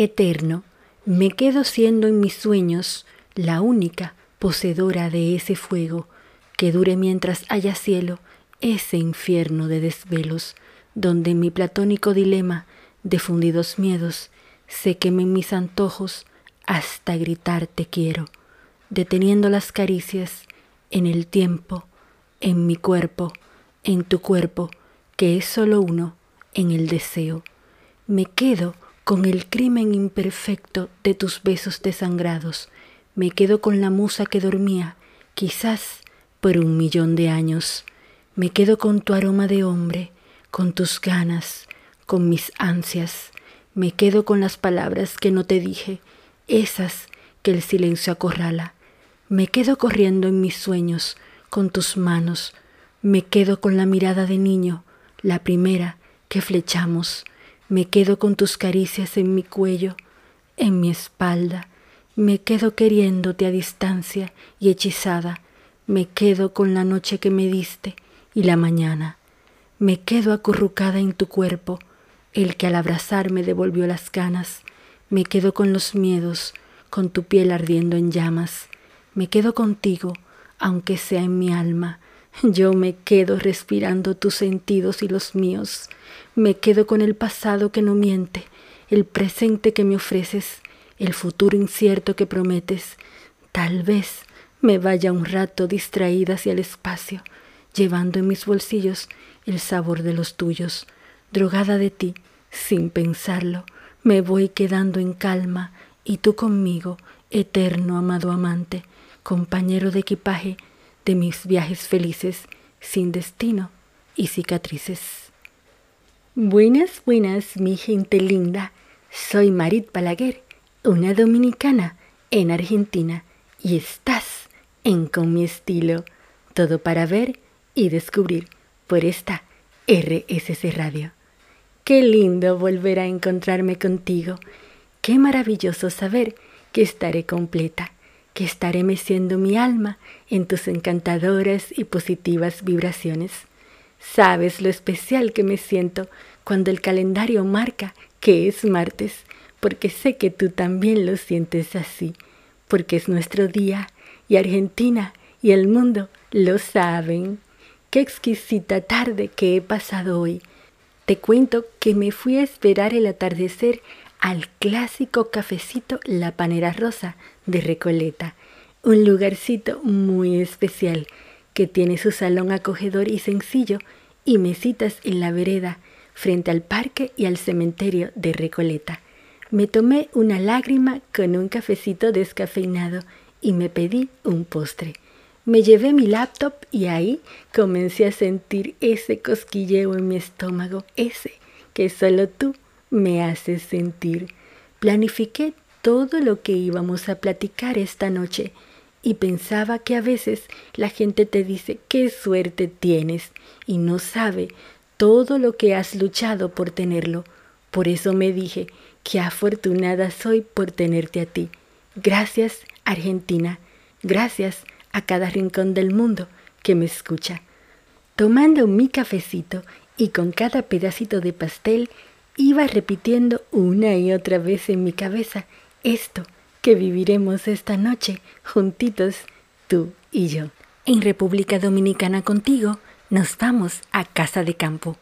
Eterno, me quedo siendo en mis sueños la única poseedora de ese fuego que dure mientras haya cielo, ese infierno de desvelos, donde mi platónico dilema de fundidos miedos se quemen mis antojos hasta gritar te quiero, deteniendo las caricias en el tiempo, en mi cuerpo, en tu cuerpo, que es solo uno, en el deseo. Me quedo con el crimen imperfecto de tus besos desangrados, me quedo con la musa que dormía, quizás por un millón de años. Me quedo con tu aroma de hombre, con tus ganas, con mis ansias. Me quedo con las palabras que no te dije, esas que el silencio acorrala. Me quedo corriendo en mis sueños, con tus manos. Me quedo con la mirada de niño, la primera que flechamos. Me quedo con tus caricias en mi cuello, en mi espalda me quedo queriéndote a distancia y hechizada, me quedo con la noche que me diste y la mañana. Me quedo acurrucada en tu cuerpo, el que al abrazarme devolvió las ganas. Me quedo con los miedos, con tu piel ardiendo en llamas. Me quedo contigo, aunque sea en mi alma. Yo me quedo respirando tus sentidos y los míos. Me quedo con el pasado que no miente, el presente que me ofreces el futuro incierto que prometes, tal vez me vaya un rato distraída hacia el espacio, llevando en mis bolsillos el sabor de los tuyos, drogada de ti, sin pensarlo, me voy quedando en calma y tú conmigo, eterno amado amante, compañero de equipaje de mis viajes felices, sin destino y cicatrices. Buenas, buenas, mi gente linda. Soy Marit Balaguer una dominicana en Argentina y estás en Con mi estilo. Todo para ver y descubrir por esta RSC Radio. Qué lindo volver a encontrarme contigo. Qué maravilloso saber que estaré completa, que estaré meciendo mi alma en tus encantadoras y positivas vibraciones. Sabes lo especial que me siento cuando el calendario marca que es martes porque sé que tú también lo sientes así, porque es nuestro día y Argentina y el mundo lo saben. Qué exquisita tarde que he pasado hoy. Te cuento que me fui a esperar el atardecer al clásico cafecito La Panera Rosa de Recoleta, un lugarcito muy especial que tiene su salón acogedor y sencillo y mesitas en la vereda frente al parque y al cementerio de Recoleta. Me tomé una lágrima con un cafecito descafeinado y me pedí un postre. Me llevé mi laptop y ahí comencé a sentir ese cosquilleo en mi estómago, ese que solo tú me haces sentir. Planifiqué todo lo que íbamos a platicar esta noche y pensaba que a veces la gente te dice qué suerte tienes y no sabe todo lo que has luchado por tenerlo. Por eso me dije, Qué afortunada soy por tenerte a ti. Gracias, Argentina. Gracias a cada rincón del mundo que me escucha. Tomando mi cafecito y con cada pedacito de pastel, iba repitiendo una y otra vez en mi cabeza esto que viviremos esta noche juntitos, tú y yo. En República Dominicana contigo nos vamos a casa de campo.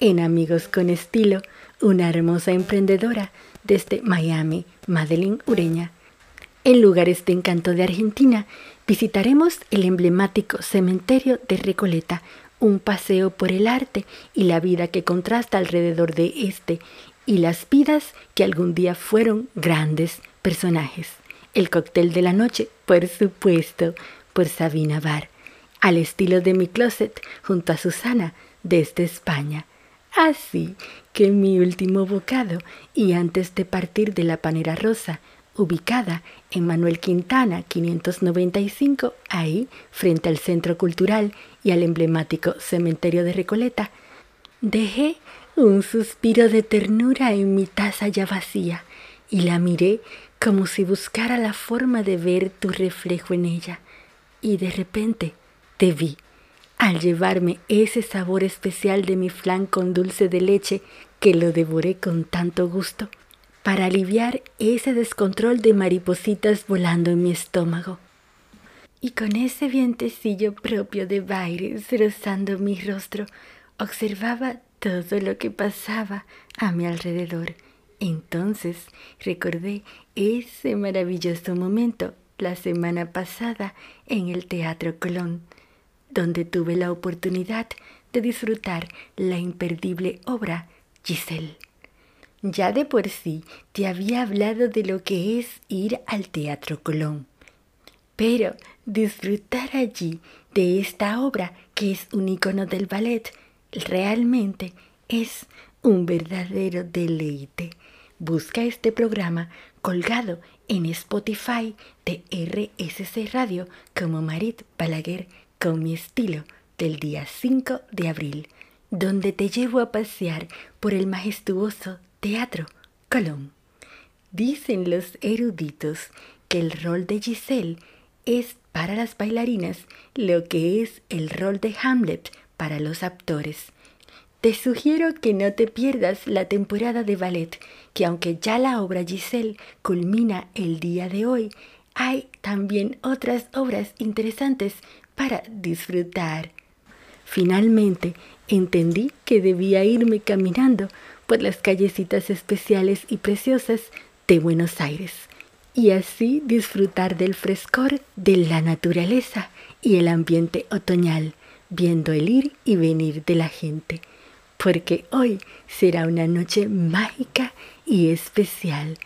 En Amigos con Estilo una hermosa emprendedora desde Miami, Madeline Ureña. En lugares de encanto de Argentina, visitaremos el emblemático cementerio de Recoleta, un paseo por el arte y la vida que contrasta alrededor de este y las vidas que algún día fueron grandes personajes. El cóctel de la noche, por supuesto, por Sabina Bar, al estilo de mi closet junto a Susana desde España. Así que mi último bocado y antes de partir de la Panera Rosa, ubicada en Manuel Quintana 595, ahí, frente al Centro Cultural y al emblemático Cementerio de Recoleta, dejé un suspiro de ternura en mi taza ya vacía y la miré como si buscara la forma de ver tu reflejo en ella. Y de repente te vi al llevarme ese sabor especial de mi flan con dulce de leche que lo devoré con tanto gusto. para aliviar ese descontrol de maripositas volando en mi estómago. Y con ese vientecillo propio de Baires rozando mi rostro, observaba todo lo que pasaba a mi alrededor. Entonces recordé ese maravilloso momento la semana pasada en el Teatro Colón, donde tuve la oportunidad de disfrutar la imperdible obra Giselle. Ya de por sí te había hablado de lo que es ir al Teatro Colón, pero disfrutar allí de esta obra que es un icono del ballet realmente es un verdadero deleite. Busca este programa colgado en Spotify de RSC Radio como Marit Balaguer con mi estilo del día 5 de abril, donde te llevo a pasear por el majestuoso Teatro Colón. Dicen los eruditos que el rol de Giselle es para las bailarinas lo que es el rol de Hamlet para los actores. Te sugiero que no te pierdas la temporada de ballet, que aunque ya la obra Giselle culmina el día de hoy, hay también otras obras interesantes para disfrutar. Finalmente entendí que debía irme caminando por las callecitas especiales y preciosas de Buenos Aires y así disfrutar del frescor de la naturaleza y el ambiente otoñal, viendo el ir y venir de la gente, porque hoy será una noche mágica y especial.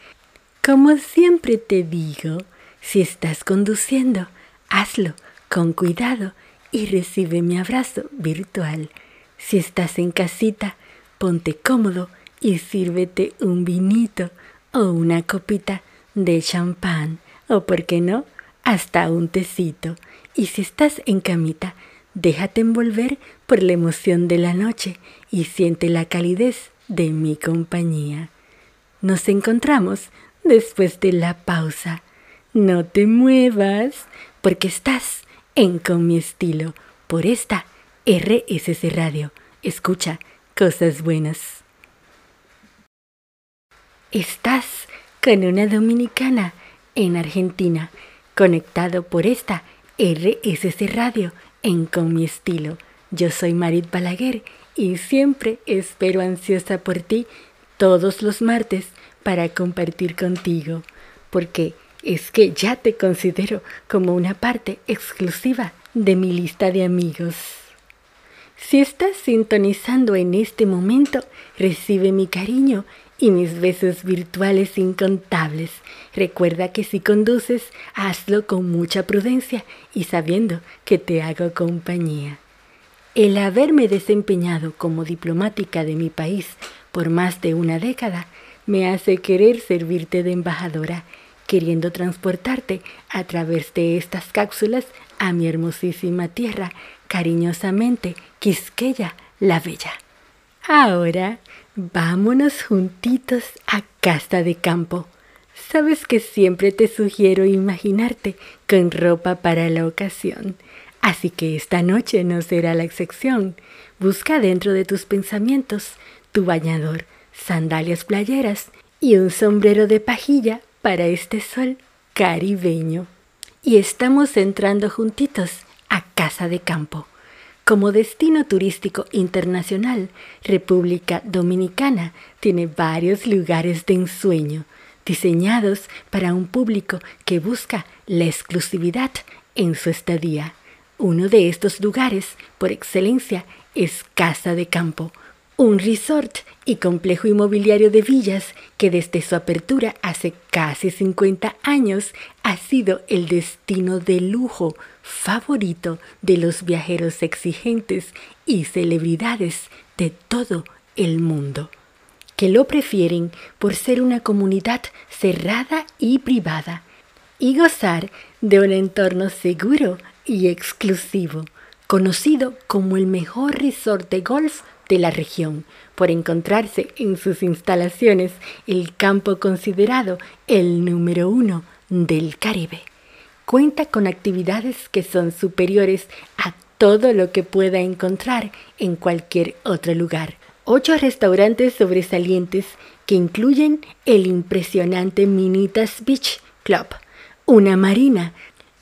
Como siempre te digo, si estás conduciendo, hazlo con cuidado y recibe mi abrazo virtual. Si estás en casita, ponte cómodo y sírvete un vinito o una copita de champán o, por qué no, hasta un tecito. Y si estás en camita, déjate envolver por la emoción de la noche y siente la calidez de mi compañía. Nos encontramos después de la pausa. No te muevas porque estás en Con mi estilo por esta RSC Radio. Escucha cosas buenas. Estás con una dominicana en Argentina, conectado por esta RSC Radio en Con mi estilo. Yo soy Marit Balaguer y siempre espero ansiosa por ti todos los martes para compartir contigo, porque es que ya te considero como una parte exclusiva de mi lista de amigos. Si estás sintonizando en este momento, recibe mi cariño y mis besos virtuales incontables. Recuerda que si conduces, hazlo con mucha prudencia y sabiendo que te hago compañía. El haberme desempeñado como diplomática de mi país por más de una década me hace querer servirte de embajadora queriendo transportarte a través de estas cápsulas a mi hermosísima tierra, cariñosamente Quisqueya la Bella. Ahora vámonos juntitos a casa de campo. Sabes que siempre te sugiero imaginarte con ropa para la ocasión, así que esta noche no será la excepción. Busca dentro de tus pensamientos tu bañador, sandalias playeras y un sombrero de pajilla para este sol caribeño. Y estamos entrando juntitos a Casa de Campo. Como destino turístico internacional, República Dominicana tiene varios lugares de ensueño, diseñados para un público que busca la exclusividad en su estadía. Uno de estos lugares, por excelencia, es Casa de Campo, un resort y complejo inmobiliario de villas que desde su apertura hace casi 50 años ha sido el destino de lujo favorito de los viajeros exigentes y celebridades de todo el mundo, que lo prefieren por ser una comunidad cerrada y privada y gozar de un entorno seguro y exclusivo, conocido como el mejor resort de golf de la región, por encontrarse en sus instalaciones el campo considerado el número uno del Caribe. Cuenta con actividades que son superiores a todo lo que pueda encontrar en cualquier otro lugar. Ocho restaurantes sobresalientes que incluyen el impresionante Minitas Beach Club, una marina,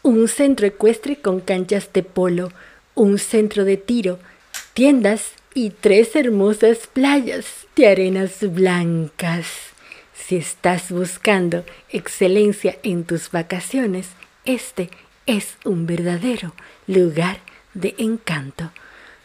un centro ecuestre con canchas de polo, un centro de tiro, tiendas y tres hermosas playas de arenas blancas. Si estás buscando excelencia en tus vacaciones, este es un verdadero lugar de encanto.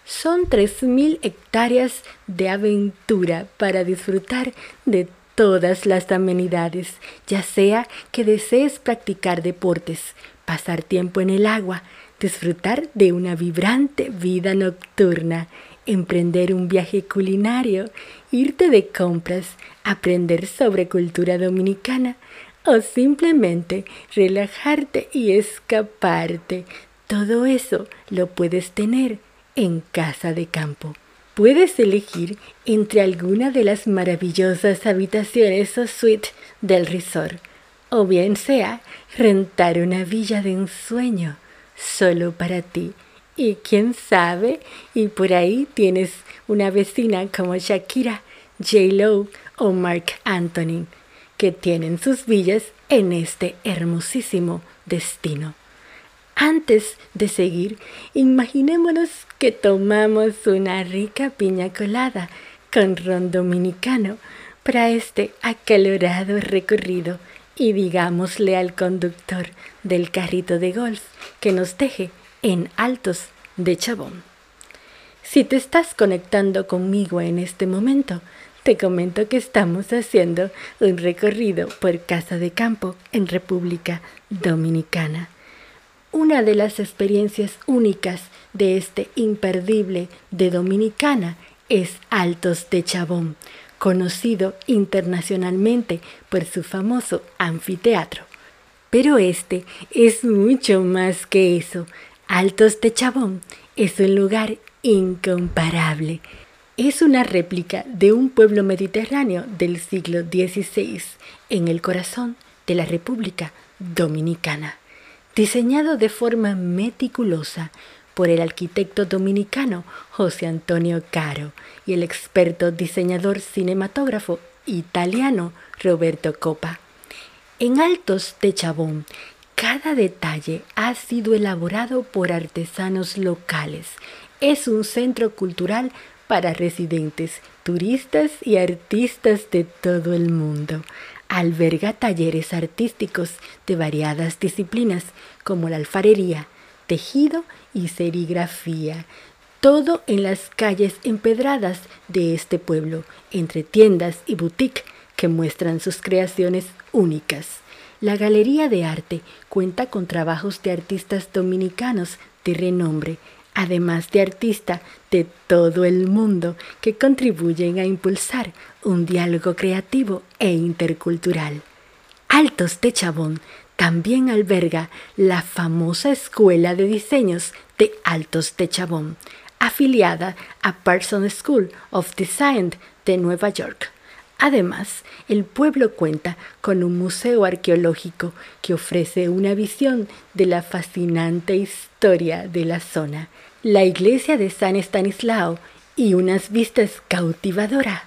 Son 3.000 hectáreas de aventura para disfrutar de todas las amenidades, ya sea que desees practicar deportes, pasar tiempo en el agua, disfrutar de una vibrante vida nocturna, emprender un viaje culinario, irte de compras, aprender sobre cultura dominicana o simplemente relajarte y escaparte. Todo eso lo puedes tener en casa de campo. Puedes elegir entre alguna de las maravillosas habitaciones o suite del resort, o bien sea rentar una villa de ensueño solo para ti. Y quién sabe, y por ahí tienes una vecina como Shakira, J. Lo o Mark Anthony, que tienen sus villas en este hermosísimo destino. Antes de seguir, imaginémonos que tomamos una rica piña colada con ron dominicano para este acalorado recorrido y digámosle al conductor del carrito de golf que nos deje en Altos de Chabón. Si te estás conectando conmigo en este momento, te comento que estamos haciendo un recorrido por Casa de Campo en República Dominicana una de las experiencias únicas de este imperdible de Dominicana es Altos de Chabón, conocido internacionalmente por su famoso anfiteatro. Pero este es mucho más que eso. Altos de Chabón es un lugar incomparable. Es una réplica de un pueblo mediterráneo del siglo XVI en el corazón de la República Dominicana diseñado de forma meticulosa por el arquitecto dominicano José Antonio Caro y el experto diseñador cinematógrafo italiano Roberto Coppa. En Altos de Chabón, cada detalle ha sido elaborado por artesanos locales. Es un centro cultural para residentes, turistas y artistas de todo el mundo alberga talleres artísticos de variadas disciplinas como la alfarería, tejido y serigrafía. Todo en las calles empedradas de este pueblo, entre tiendas y boutique que muestran sus creaciones únicas. La Galería de Arte cuenta con trabajos de artistas dominicanos de renombre además de artistas de todo el mundo que contribuyen a impulsar un diálogo creativo e intercultural. Altos de Chabón también alberga la famosa Escuela de Diseños de Altos de Chabón, afiliada a Parsons School of Design de Nueva York. Además, el pueblo cuenta con un museo arqueológico que ofrece una visión de la fascinante historia de la zona la iglesia de San Estanislao y unas vistas cautivadoras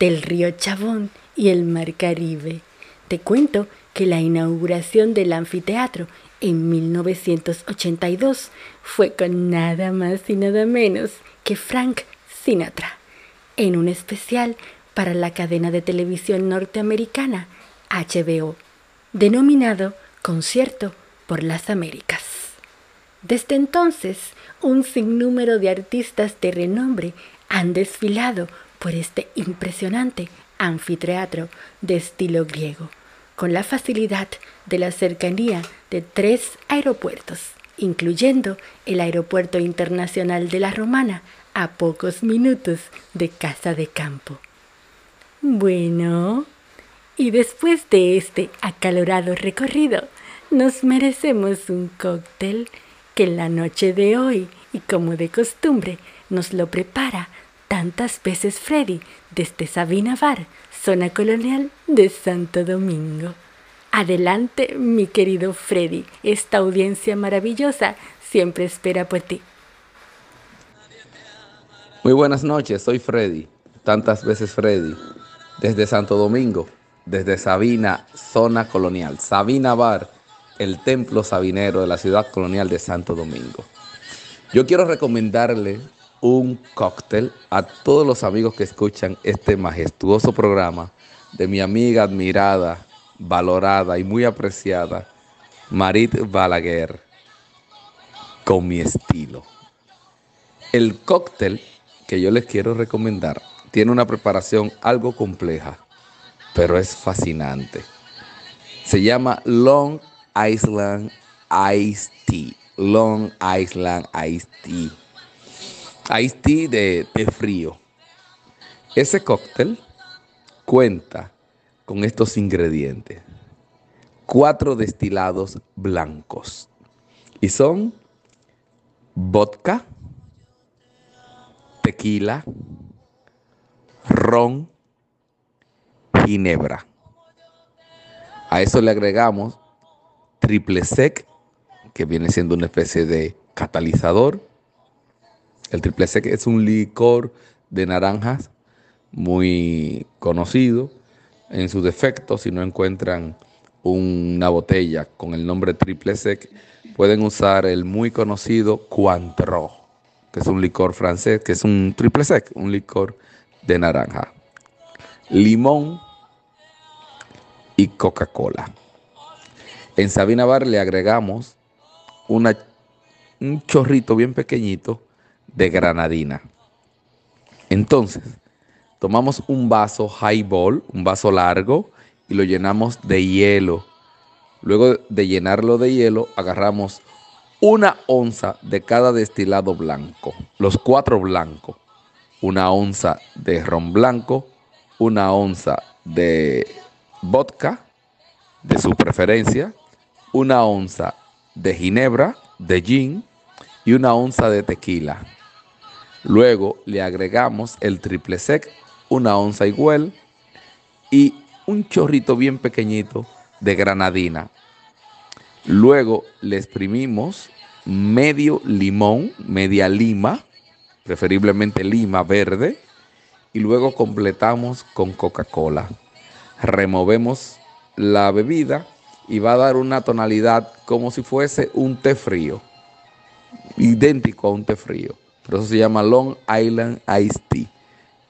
del río Chabón y el mar Caribe. Te cuento que la inauguración del anfiteatro en 1982 fue con nada más y nada menos que Frank Sinatra, en un especial para la cadena de televisión norteamericana HBO, denominado Concierto por las Américas. Desde entonces, un sinnúmero de artistas de renombre han desfilado por este impresionante anfiteatro de estilo griego, con la facilidad de la cercanía de tres aeropuertos, incluyendo el Aeropuerto Internacional de la Romana, a pocos minutos de Casa de Campo. Bueno, y después de este acalorado recorrido, nos merecemos un cóctel que en la noche de hoy, y como de costumbre, nos lo prepara tantas veces Freddy desde Sabina Bar, zona colonial de Santo Domingo. Adelante, mi querido Freddy, esta audiencia maravillosa siempre espera por ti. Muy buenas noches, soy Freddy. tantas veces Freddy, desde Santo Domingo, desde Sabina, zona colonial. Sabina Bar, el templo sabinero de la ciudad colonial de Santo Domingo. Yo quiero recomendarle un cóctel a todos los amigos que escuchan este majestuoso programa de mi amiga admirada, valorada y muy apreciada, Marit Balaguer, con mi estilo. El cóctel que yo les quiero recomendar tiene una preparación algo compleja, pero es fascinante. Se llama Long Island Iced Tea. Long Island Iced Tea. Iced Tea de, de frío. Ese cóctel cuenta con estos ingredientes. Cuatro destilados blancos. Y son vodka, tequila, ginebra. A eso le agregamos triple sec, que viene siendo una especie de catalizador. El triple sec es un licor de naranjas muy conocido. En su defecto, si no encuentran una botella con el nombre triple sec, pueden usar el muy conocido Cointreau, que es un licor francés, que es un triple sec, un licor de naranja, limón y Coca-Cola. En Sabina Bar le agregamos una, un chorrito bien pequeñito de granadina. Entonces, tomamos un vaso highball, un vaso largo, y lo llenamos de hielo. Luego de llenarlo de hielo, agarramos una onza de cada destilado blanco, los cuatro blancos, una onza de ron blanco, una onza de vodka de su preferencia, una onza de ginebra, de gin y una onza de tequila. Luego le agregamos el triple sec, una onza igual y un chorrito bien pequeñito de granadina. Luego le exprimimos medio limón, media lima, preferiblemente lima verde, y luego completamos con Coca-Cola. Removemos la bebida y va a dar una tonalidad como si fuese un té frío, idéntico a un té frío. Por eso se llama Long Island Iced Tea.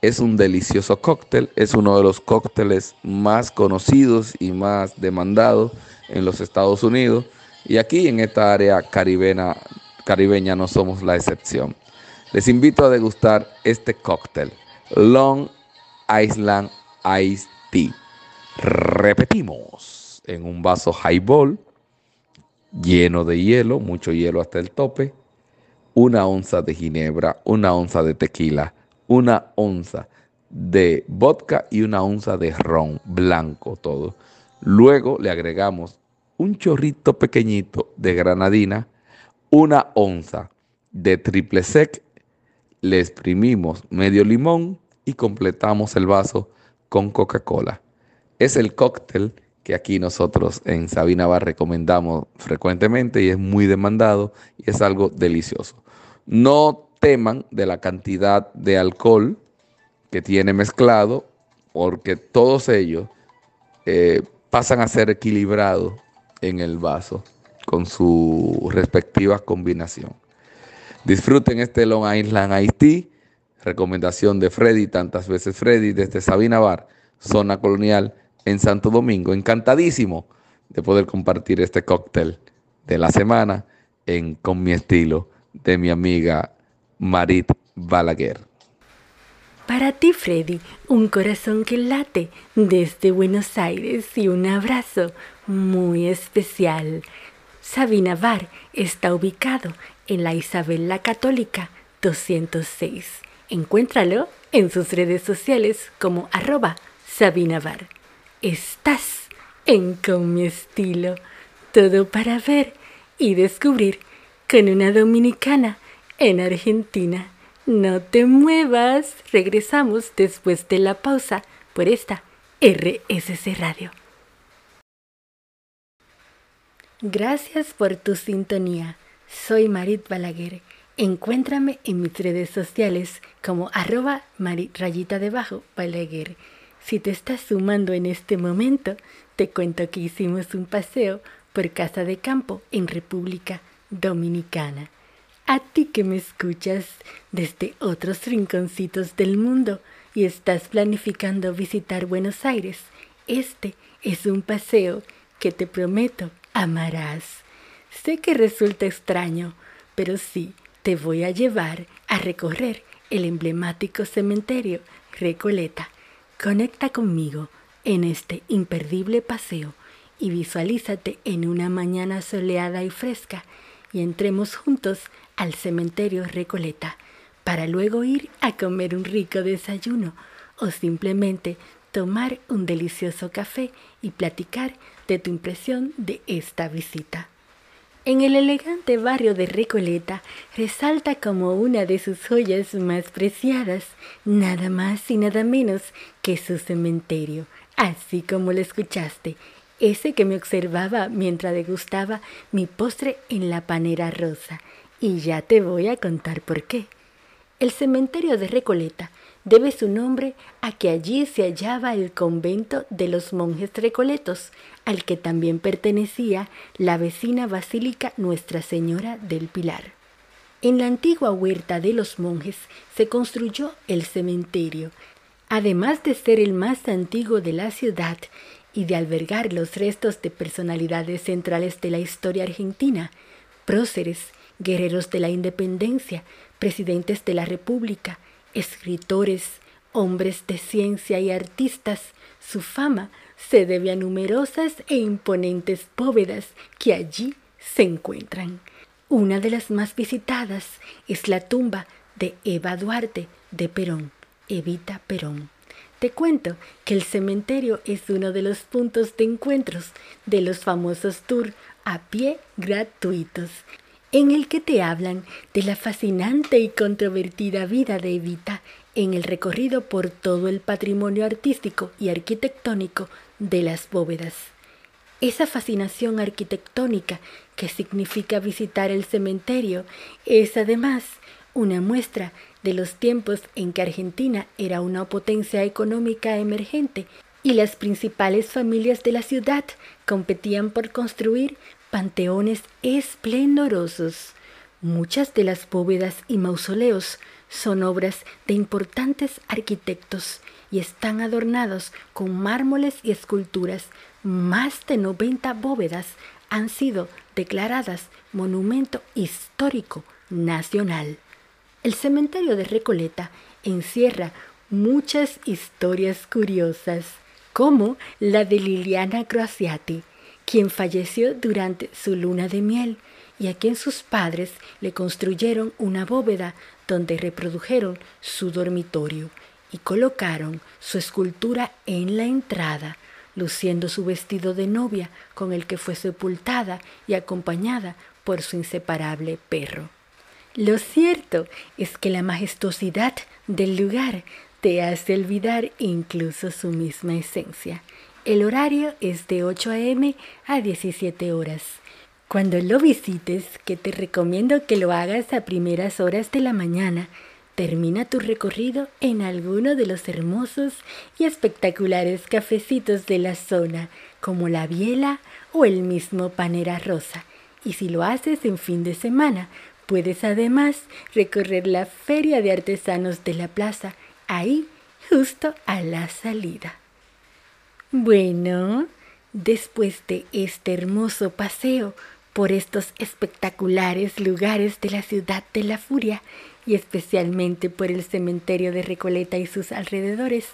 Es un delicioso cóctel, es uno de los cócteles más conocidos y más demandados en los Estados Unidos. Y aquí en esta área caribeña, caribeña no somos la excepción. Les invito a degustar este cóctel, Long Island Iced Tea. Repetimos, en un vaso highball lleno de hielo, mucho hielo hasta el tope, una onza de ginebra, una onza de tequila, una onza de vodka y una onza de ron blanco todo. Luego le agregamos un chorrito pequeñito de granadina, una onza de triple sec, le exprimimos medio limón y completamos el vaso con Coca-Cola. Es el cóctel que aquí nosotros en Sabina Bar recomendamos frecuentemente y es muy demandado y es algo delicioso. No teman de la cantidad de alcohol que tiene mezclado, porque todos ellos eh, pasan a ser equilibrados en el vaso con su respectiva combinación. Disfruten este Long Island Tea, recomendación de Freddy, tantas veces Freddy, desde Sabina Bar, zona colonial en Santo Domingo. Encantadísimo de poder compartir este cóctel de la semana en Con mi estilo de mi amiga Marit Balaguer. Para ti, Freddy, un corazón que late desde Buenos Aires y un abrazo muy especial. Sabina Bar está ubicado en la Isabel la Católica 206. Encuéntralo en sus redes sociales como arroba Sabina Bar. Estás en Con mi estilo. Todo para ver y descubrir con una dominicana en Argentina. No te muevas. Regresamos después de la pausa por esta RSC Radio. Gracias por tu sintonía. Soy Marit Balaguer Encuéntrame en mis redes sociales como arroba rayita debajo Balaguer. Si te estás sumando en este momento, te cuento que hicimos un paseo por Casa de Campo en República Dominicana. A ti que me escuchas desde otros rinconcitos del mundo y estás planificando visitar Buenos Aires, este es un paseo que te prometo amarás. Sé que resulta extraño, pero sí, te voy a llevar a recorrer el emblemático cementerio Recoleta. Conecta conmigo en este imperdible paseo y visualízate en una mañana soleada y fresca y entremos juntos al cementerio Recoleta para luego ir a comer un rico desayuno o simplemente tomar un delicioso café y platicar de tu impresión de esta visita. En el elegante barrio de Recoleta resalta como una de sus joyas más preciadas, nada más y nada menos que su cementerio, así como lo escuchaste, ese que me observaba mientras degustaba mi postre en la panera rosa. Y ya te voy a contar por qué. El cementerio de Recoleta debe su nombre a que allí se hallaba el convento de los monjes recoletos, al que también pertenecía la vecina basílica Nuestra Señora del Pilar. En la antigua huerta de los monjes se construyó el cementerio, además de ser el más antiguo de la ciudad y de albergar los restos de personalidades centrales de la historia argentina, próceres, guerreros de la independencia, presidentes de la República, escritores, hombres de ciencia y artistas, su fama se debe a numerosas e imponentes bóvedas que allí se encuentran. Una de las más visitadas es la tumba de Eva Duarte de Perón, Evita Perón. Te cuento que el cementerio es uno de los puntos de encuentros de los famosos tours a pie gratuitos en el que te hablan de la fascinante y controvertida vida de Evita en el recorrido por todo el patrimonio artístico y arquitectónico de las bóvedas. Esa fascinación arquitectónica que significa visitar el cementerio es además una muestra de los tiempos en que Argentina era una potencia económica emergente y las principales familias de la ciudad competían por construir panteones esplendorosos. Muchas de las bóvedas y mausoleos son obras de importantes arquitectos y están adornados con mármoles y esculturas. Más de 90 bóvedas han sido declaradas Monumento Histórico Nacional. El cementerio de Recoleta encierra muchas historias curiosas, como la de Liliana Croaciati, quien falleció durante su luna de miel y a quien sus padres le construyeron una bóveda donde reprodujeron su dormitorio y colocaron su escultura en la entrada, luciendo su vestido de novia con el que fue sepultada y acompañada por su inseparable perro. Lo cierto es que la majestuosidad del lugar te hace olvidar incluso su misma esencia el horario es de 8 a.m. a 17 horas. Cuando lo visites, que te recomiendo que lo hagas a primeras horas de la mañana, termina tu recorrido en alguno de los hermosos y espectaculares cafecitos de la zona, como la Biela o el mismo Panera Rosa. Y si lo haces en fin de semana, puedes además recorrer la Feria de Artesanos de la Plaza, ahí justo a la salida. Bueno, después de este hermoso paseo por estos espectaculares lugares de la ciudad de la furia y especialmente por el cementerio de Recoleta y sus alrededores,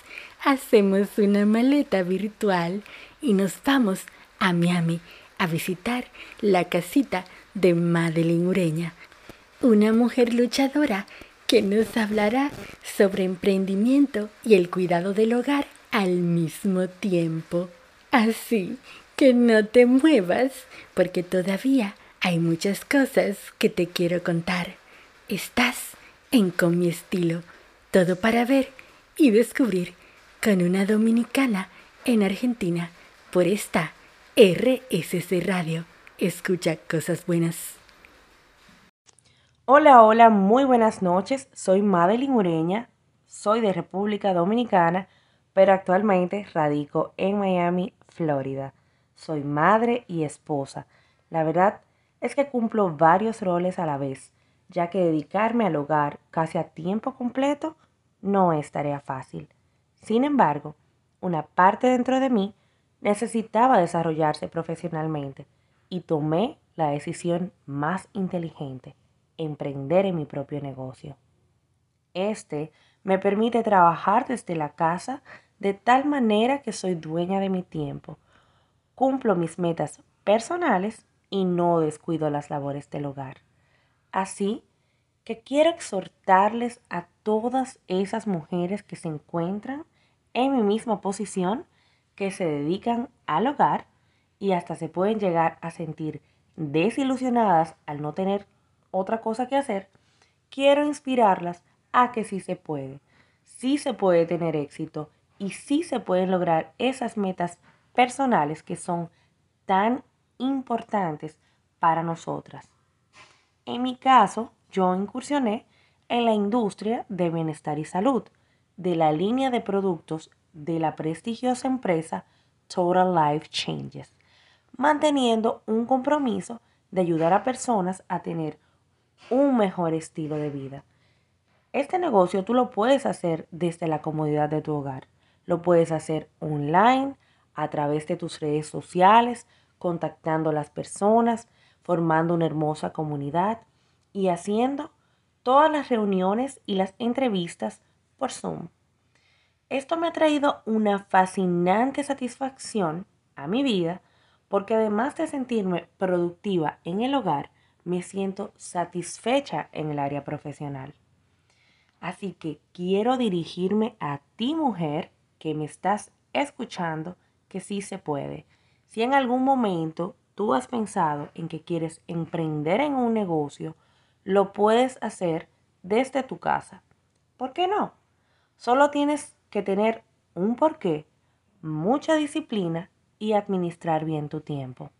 hacemos una maleta virtual y nos vamos a Miami a visitar la casita de Madeline Ureña, una mujer luchadora que nos hablará sobre emprendimiento y el cuidado del hogar al mismo tiempo. Así que no te muevas porque todavía hay muchas cosas que te quiero contar. Estás en Con mi estilo, todo para ver y descubrir con una dominicana en Argentina por esta RSC Radio. Escucha cosas buenas. Hola, hola, muy buenas noches. Soy Madeline Ureña, soy de República Dominicana, pero actualmente radico en Miami, Florida. Soy madre y esposa. La verdad es que cumplo varios roles a la vez, ya que dedicarme al hogar casi a tiempo completo no es tarea fácil. Sin embargo, una parte dentro de mí necesitaba desarrollarse profesionalmente y tomé la decisión más inteligente emprender en mi propio negocio. Este me permite trabajar desde la casa de tal manera que soy dueña de mi tiempo, cumplo mis metas personales y no descuido las labores del hogar. Así que quiero exhortarles a todas esas mujeres que se encuentran en mi misma posición, que se dedican al hogar y hasta se pueden llegar a sentir desilusionadas al no tener otra cosa que hacer, quiero inspirarlas a que sí se puede, sí se puede tener éxito y sí se pueden lograr esas metas personales que son tan importantes para nosotras. En mi caso, yo incursioné en la industria de bienestar y salud, de la línea de productos de la prestigiosa empresa Total Life Changes, manteniendo un compromiso de ayudar a personas a tener un mejor estilo de vida. Este negocio tú lo puedes hacer desde la comodidad de tu hogar. Lo puedes hacer online, a través de tus redes sociales, contactando a las personas, formando una hermosa comunidad y haciendo todas las reuniones y las entrevistas por Zoom. Esto me ha traído una fascinante satisfacción a mi vida porque además de sentirme productiva en el hogar, me siento satisfecha en el área profesional. Así que quiero dirigirme a ti mujer que me estás escuchando que sí se puede. Si en algún momento tú has pensado en que quieres emprender en un negocio, lo puedes hacer desde tu casa. ¿Por qué no? Solo tienes que tener un porqué, mucha disciplina y administrar bien tu tiempo.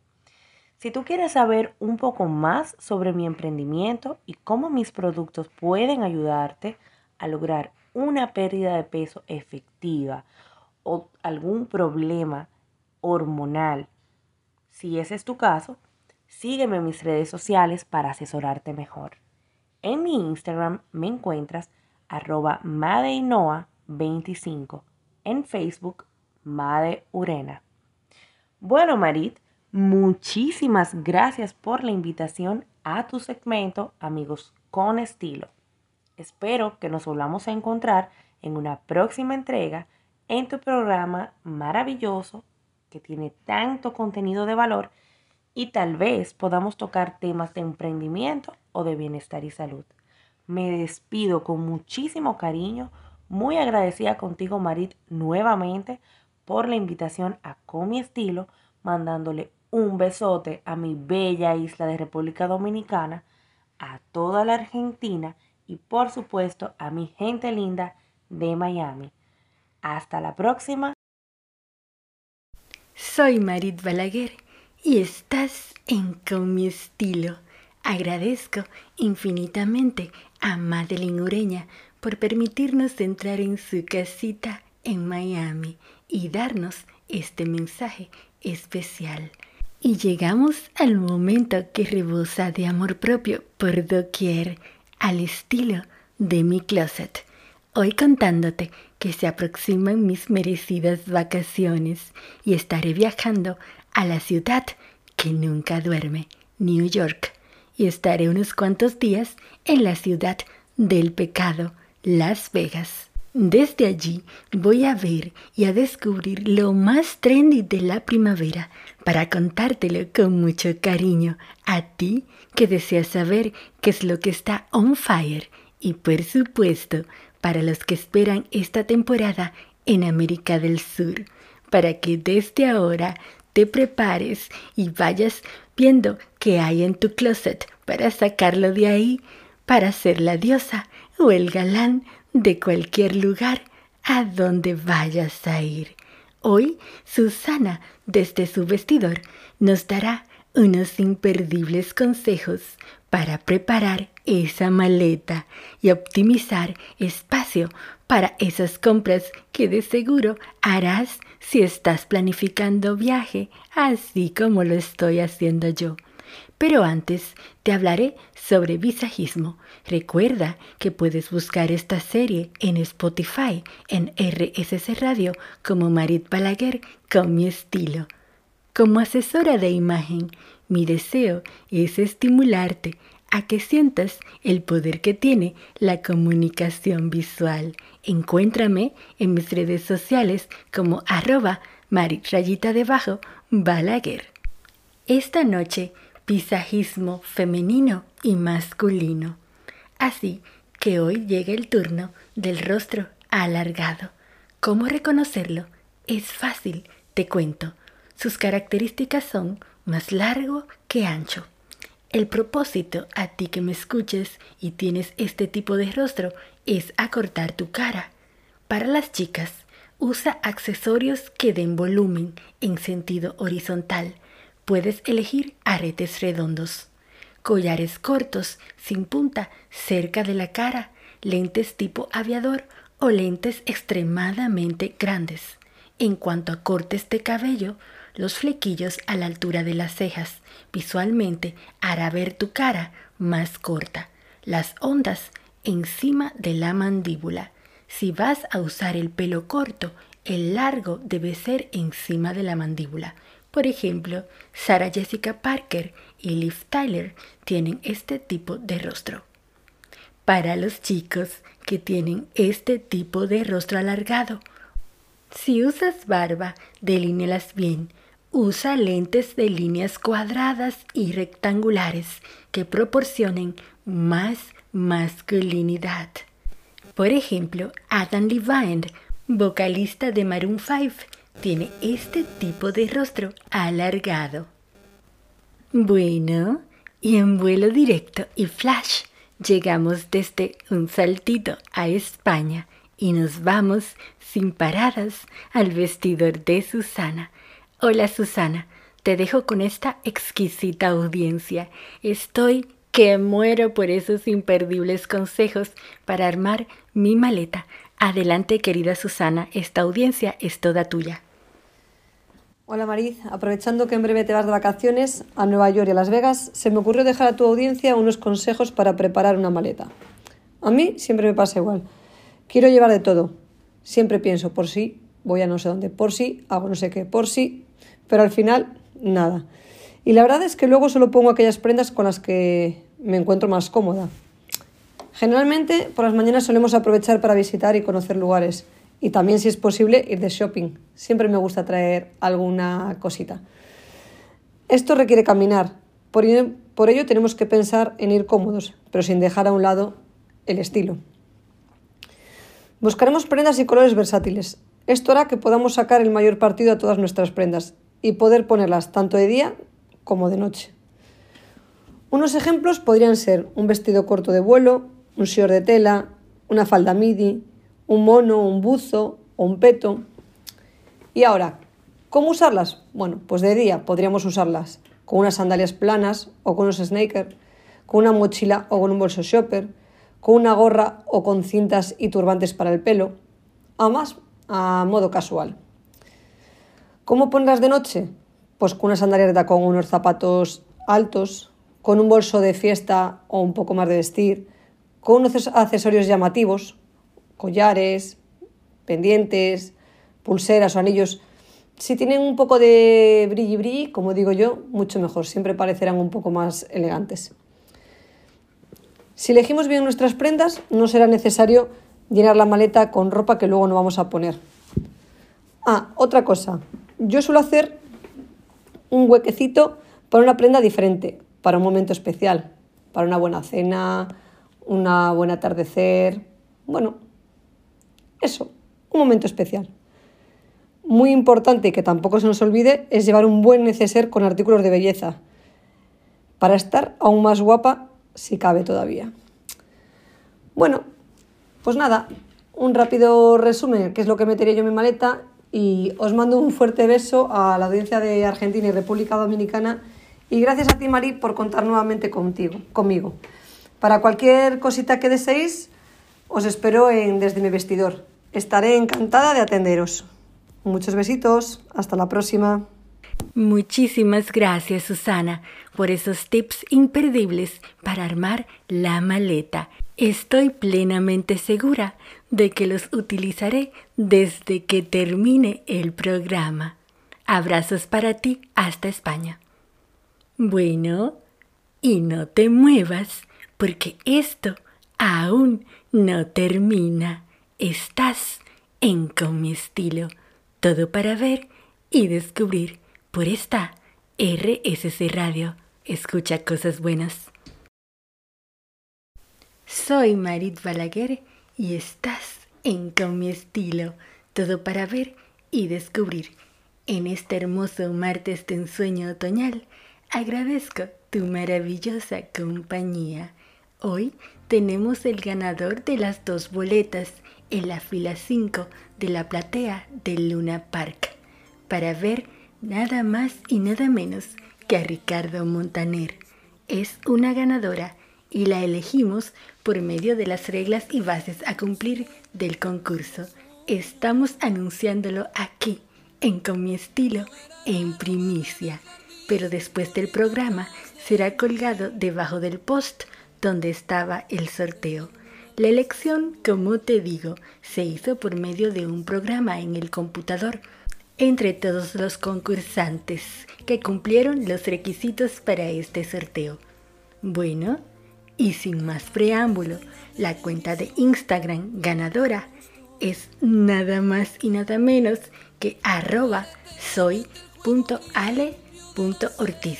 Si tú quieres saber un poco más sobre mi emprendimiento y cómo mis productos pueden ayudarte a lograr una pérdida de peso efectiva o algún problema hormonal, si ese es tu caso, sígueme en mis redes sociales para asesorarte mejor. En mi Instagram me encuentras arroba madeinoa25, en Facebook Made Urena. Bueno, Marit, Muchísimas gracias por la invitación a tu segmento Amigos con Estilo. Espero que nos volvamos a encontrar en una próxima entrega en tu programa maravilloso que tiene tanto contenido de valor y tal vez podamos tocar temas de emprendimiento o de bienestar y salud. Me despido con muchísimo cariño, muy agradecida contigo Marit nuevamente por la invitación a Con mi estilo, mandándole un besote a mi bella isla de República Dominicana, a toda la Argentina y por supuesto a mi gente linda de Miami. Hasta la próxima. Soy Marit Balaguer y estás en Con mi estilo. Agradezco infinitamente a Madeline Ureña por permitirnos entrar en su casita en Miami y darnos este mensaje especial. Y llegamos al momento que rebosa de amor propio por doquier, al estilo de mi closet. Hoy contándote que se aproximan mis merecidas vacaciones y estaré viajando a la ciudad que nunca duerme, New York, y estaré unos cuantos días en la ciudad del pecado, Las Vegas. Desde allí voy a ver y a descubrir lo más trendy de la primavera para contártelo con mucho cariño a ti que deseas saber qué es lo que está on fire y por supuesto para los que esperan esta temporada en América del Sur, para que desde ahora te prepares y vayas viendo qué hay en tu closet para sacarlo de ahí, para ser la diosa o el galán de cualquier lugar a donde vayas a ir. Hoy Susana, desde su vestidor, nos dará unos imperdibles consejos para preparar esa maleta y optimizar espacio para esas compras que de seguro harás si estás planificando viaje, así como lo estoy haciendo yo. Pero antes te hablaré sobre visajismo. Recuerda que puedes buscar esta serie en Spotify, en RSS Radio, como Marit Balaguer con mi estilo. Como asesora de imagen, mi deseo es estimularte a que sientas el poder que tiene la comunicación visual. Encuéntrame en mis redes sociales como arroba Marit rayita debajo Balaguer. Esta noche visajismo femenino y masculino. Así que hoy llega el turno del rostro alargado. ¿Cómo reconocerlo? Es fácil, te cuento. Sus características son más largo que ancho. El propósito a ti que me escuches y tienes este tipo de rostro es acortar tu cara. Para las chicas, usa accesorios que den volumen en sentido horizontal Puedes elegir aretes redondos, collares cortos sin punta cerca de la cara, lentes tipo aviador o lentes extremadamente grandes. En cuanto a cortes de cabello, los flequillos a la altura de las cejas visualmente hará ver tu cara más corta, las ondas encima de la mandíbula. Si vas a usar el pelo corto, el largo debe ser encima de la mandíbula. Por ejemplo, Sarah Jessica Parker y Liv Tyler tienen este tipo de rostro. Para los chicos que tienen este tipo de rostro alargado, si usas barba, delínealas bien. Usa lentes de líneas cuadradas y rectangulares que proporcionen más masculinidad. Por ejemplo, Adam Levine, vocalista de Maroon 5, tiene este tipo de rostro alargado. Bueno, y en vuelo directo y flash llegamos desde un saltito a España y nos vamos sin paradas al vestidor de Susana. Hola Susana, te dejo con esta exquisita audiencia. Estoy que muero por esos imperdibles consejos para armar mi maleta. Adelante querida Susana, esta audiencia es toda tuya. Hola Mariz, aprovechando que en breve te vas de vacaciones a Nueva York y a Las Vegas, se me ocurrió dejar a tu audiencia unos consejos para preparar una maleta. A mí siempre me pasa igual. Quiero llevar de todo. Siempre pienso por sí, voy a no sé dónde, por sí, hago no sé qué, por sí, pero al final nada. Y la verdad es que luego solo pongo aquellas prendas con las que me encuentro más cómoda. Generalmente por las mañanas solemos aprovechar para visitar y conocer lugares y también si es posible ir de shopping. Siempre me gusta traer alguna cosita. Esto requiere caminar, por ello, tenemos que pensar en ir cómodos, pero sin dejar a un lado el estilo. Buscaremos prendas y colores versátiles. Esto hará que podamos sacar el mayor partido a todas nuestras prendas y poder ponerlas tanto de día como de noche. Unos ejemplos podrían ser un vestido corto de vuelo, un short de tela, una falda midi, un mono, un buzo o un peto. Y ahora, ¿cómo usarlas? Bueno, pues de día podríamos usarlas con unas sandalias planas o con unos sneakers, con una mochila o con un bolso shopper, con una gorra o con cintas y turbantes para el pelo, además a modo casual. ¿Cómo ponerlas de noche? Pues con unas sandalias de tacón unos zapatos altos, con un bolso de fiesta o un poco más de vestir, con unos accesorios llamativos, collares, pendientes, pulseras o anillos. Si tienen un poco de brilli como digo yo, mucho mejor, siempre parecerán un poco más elegantes. Si elegimos bien nuestras prendas, no será necesario llenar la maleta con ropa que luego no vamos a poner. Ah, otra cosa. Yo suelo hacer un huequecito para una prenda diferente, para un momento especial, para una buena cena, una buen atardecer. Bueno, eso, un momento especial. Muy importante que tampoco se nos olvide es llevar un buen neceser con artículos de belleza para estar aún más guapa si cabe todavía. Bueno, pues nada, un rápido resumen, qué es lo que metería yo en mi maleta y os mando un fuerte beso a la audiencia de Argentina y República Dominicana y gracias a ti Mari por contar nuevamente contigo, conmigo. Para cualquier cosita que deseéis, os espero en Desde mi vestidor. Estaré encantada de atenderos. Muchos besitos. Hasta la próxima. Muchísimas gracias, Susana, por esos tips imperdibles para armar la maleta. Estoy plenamente segura de que los utilizaré desde que termine el programa. Abrazos para ti hasta España. Bueno, y no te muevas, porque esto aún no termina. Estás en Con mi estilo, todo para ver y descubrir por esta RSC Radio. Escucha cosas buenas. Soy Marit Balaguer y estás en Con mi estilo, todo para ver y descubrir. En este hermoso martes de ensueño otoñal, agradezco tu maravillosa compañía. Hoy tenemos el ganador de las dos boletas en la fila 5 de la platea del Luna Park para ver nada más y nada menos que a Ricardo Montaner. Es una ganadora y la elegimos por medio de las reglas y bases a cumplir del concurso. Estamos anunciándolo aquí, en Con mi estilo, en primicia. Pero después del programa será colgado debajo del post donde estaba el sorteo. La elección, como te digo, se hizo por medio de un programa en el computador entre todos los concursantes que cumplieron los requisitos para este sorteo. Bueno, y sin más preámbulo, la cuenta de Instagram ganadora es nada más y nada menos que arroba soy.ale.ortiz.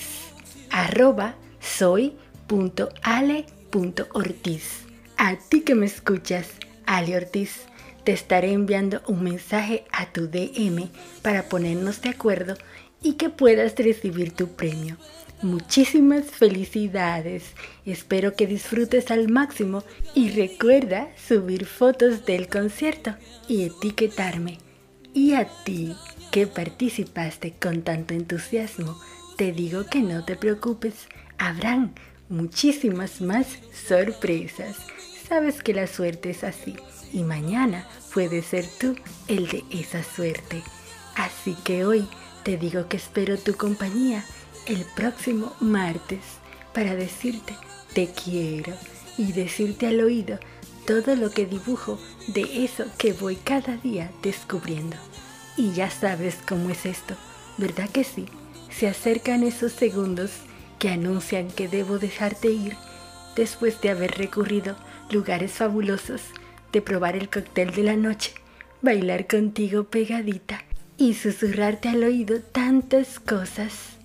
Arroba soy.ale.ortiz. A ti que me escuchas, Ale Ortiz te estaré enviando un mensaje a tu DM para ponernos de acuerdo y que puedas recibir tu premio. Muchísimas felicidades. Espero que disfrutes al máximo y recuerda subir fotos del concierto y etiquetarme. Y a ti que participaste con tanto entusiasmo, te digo que no te preocupes. Habrán muchísimas más sorpresas. Sabes que la suerte es así y mañana puede ser tú el de esa suerte. Así que hoy te digo que espero tu compañía el próximo martes para decirte te quiero y decirte al oído todo lo que dibujo de eso que voy cada día descubriendo. Y ya sabes cómo es esto, ¿verdad que sí? Se acercan esos segundos que anuncian que debo dejarte ir después de haber recurrido lugares fabulosos de probar el cóctel de la noche, bailar contigo pegadita y susurrarte al oído tantas cosas.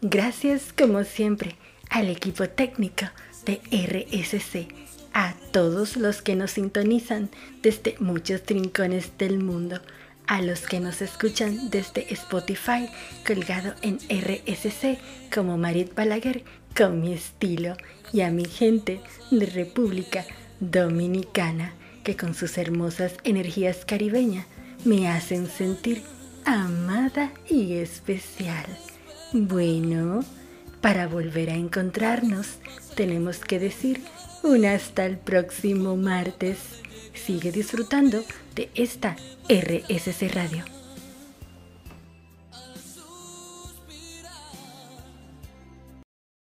Gracias como siempre al equipo técnico de RSC, a todos los que nos sintonizan desde muchos rincones del mundo, a los que nos escuchan desde Spotify colgado en RSC como Marit Balaguer con mi estilo y a mi gente de República Dominicana que con sus hermosas energías caribeñas me hacen sentir amada y especial. Bueno, para volver a encontrarnos tenemos que decir un hasta el próximo martes. Sigue disfrutando de esta RSC Radio.